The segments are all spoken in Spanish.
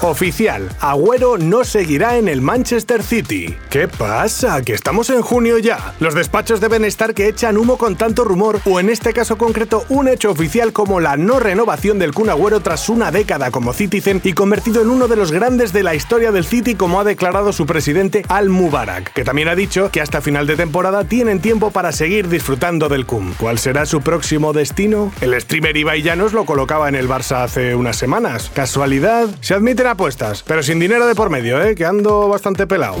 Oficial, Agüero no seguirá en el Manchester City. ¿Qué pasa? Que estamos en junio ya. Los despachos deben estar que echan humo con tanto rumor, o en este caso concreto, un hecho oficial como la no renovación del Kun Agüero tras una década como Citizen y convertido en uno de los grandes de la historia del City, como ha declarado su presidente Al Mubarak, que también ha dicho que hasta final de temporada tienen tiempo para seguir disfrutando del Kun. ¿Cuál será su próximo destino? El streamer Ibai Llanos lo colocaba en el Barça hace unas semanas. ¿Casualidad? Se admiten apuestas, pero sin dinero de por medio, ¿eh? que ando bastante pelado.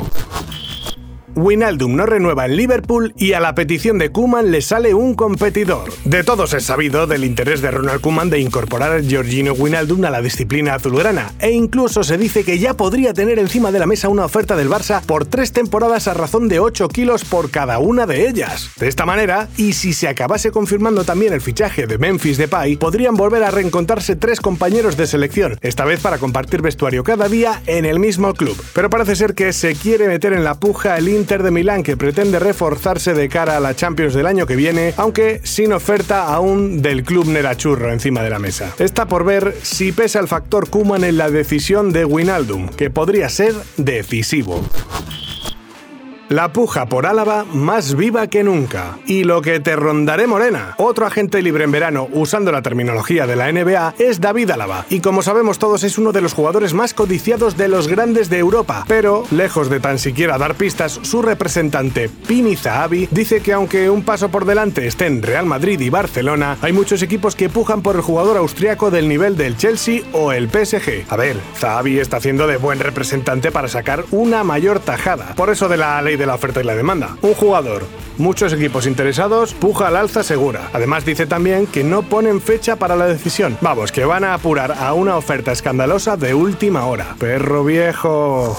Winaldum no renueva en Liverpool y a la petición de Kuman le sale un competidor. De todos es sabido del interés de Ronald Kuman de incorporar a Georgino Winaldum a la disciplina azulgrana, e incluso se dice que ya podría tener encima de la mesa una oferta del Barça por tres temporadas a razón de 8 kilos por cada una de ellas. De esta manera, y si se acabase confirmando también el fichaje de Memphis Depay, podrían volver a reencontrarse tres compañeros de selección, esta vez para compartir vestuario cada día en el mismo club. Pero parece ser que se quiere meter en la puja el Inter de Milán que pretende reforzarse de cara a la Champions del año que viene, aunque sin oferta aún del club Nerachurro encima de la mesa. Está por ver si pesa el factor Kuman en la decisión de Winaldum, que podría ser decisivo. La puja por Álava más viva que nunca. Y lo que te rondaré morena. Otro agente libre en verano, usando la terminología de la NBA, es David Álava. Y como sabemos todos es uno de los jugadores más codiciados de los grandes de Europa. Pero, lejos de tan siquiera dar pistas, su representante, Pini Zahavi, dice que aunque un paso por delante estén Real Madrid y Barcelona, hay muchos equipos que pujan por el jugador austriaco del nivel del Chelsea o el PSG. A ver, Zahavi está haciendo de buen representante para sacar una mayor tajada. Por eso de la ley de la oferta y la demanda. Un jugador, muchos equipos interesados, puja al alza segura. Además dice también que no ponen fecha para la decisión. Vamos, que van a apurar a una oferta escandalosa de última hora. Perro viejo.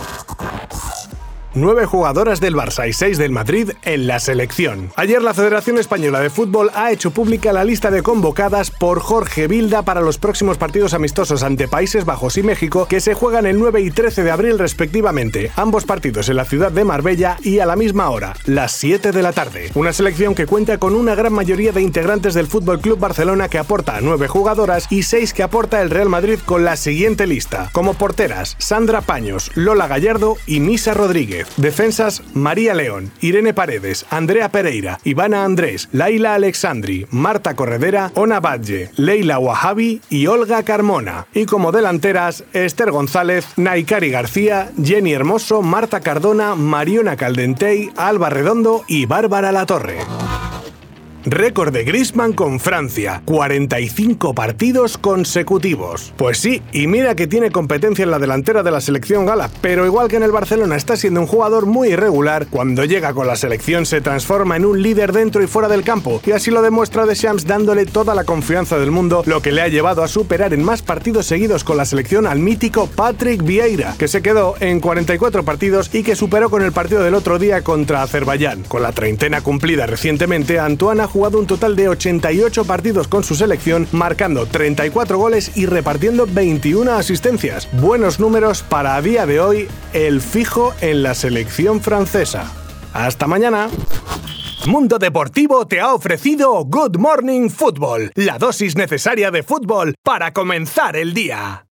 Nueve jugadoras del Barça y seis del Madrid en la selección. Ayer la Federación Española de Fútbol ha hecho pública la lista de convocadas por Jorge Vilda para los próximos partidos amistosos ante Países Bajos y México que se juegan el 9 y 13 de abril respectivamente. Ambos partidos en la ciudad de Marbella y a la misma hora, las 7 de la tarde. Una selección que cuenta con una gran mayoría de integrantes del Fútbol Club Barcelona que aporta nueve jugadoras y seis que aporta el Real Madrid con la siguiente lista. Como porteras, Sandra Paños, Lola Gallardo y Misa Rodríguez. Defensas María León, Irene Paredes, Andrea Pereira, Ivana Andrés, Laila Alexandri, Marta Corredera, Ona Badge, Leila Wahabi y Olga Carmona. Y como delanteras, Esther González, Naikari García, Jenny Hermoso, Marta Cardona, Mariona Caldentey, Alba Redondo y Bárbara Latorre. Récord de Griezmann con Francia, 45 partidos consecutivos. Pues sí, y mira que tiene competencia en la delantera de la selección gala, pero igual que en el Barcelona está siendo un jugador muy irregular, cuando llega con la selección se transforma en un líder dentro y fuera del campo, y así lo demuestra Deschamps dándole toda la confianza del mundo, lo que le ha llevado a superar en más partidos seguidos con la selección al mítico Patrick Vieira, que se quedó en 44 partidos y que superó con el partido del otro día contra Azerbaiyán. Con la treintena cumplida recientemente, Antoine jugado un total de 88 partidos con su selección, marcando 34 goles y repartiendo 21 asistencias. Buenos números para a día de hoy el fijo en la selección francesa. Hasta mañana. Mundo Deportivo te ha ofrecido Good Morning Football, la dosis necesaria de fútbol para comenzar el día.